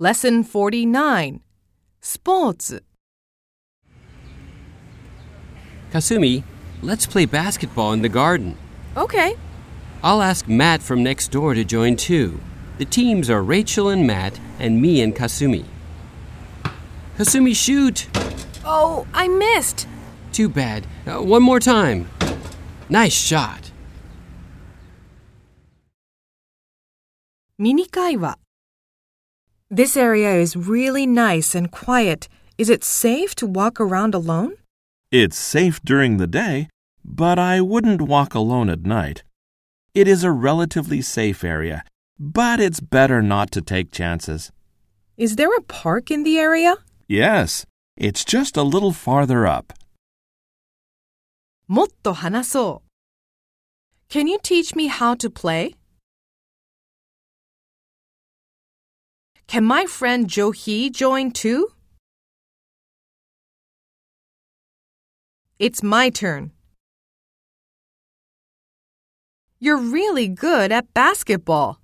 Lesson 49スポーツ Kasumi, let's play basketball in the garden. Okay. I'll ask Matt from next door to join too. The teams are Rachel and Matt, and me and Kasumi. Kasumi, shoot! Oh, I missed. Too bad. Uh, one more time. Nice shot. ミニ会話 This area is really nice and quiet. Is it safe to walk around alone? It's safe during the day, but I wouldn't walk alone at night. It is a relatively safe area, but it's better not to take chances. Is there a park in the area? Yes, it's just a little farther up. もっと話そう Can you teach me how to play? Can my friend Jo Hee join too? It's my turn. You're really good at basketball.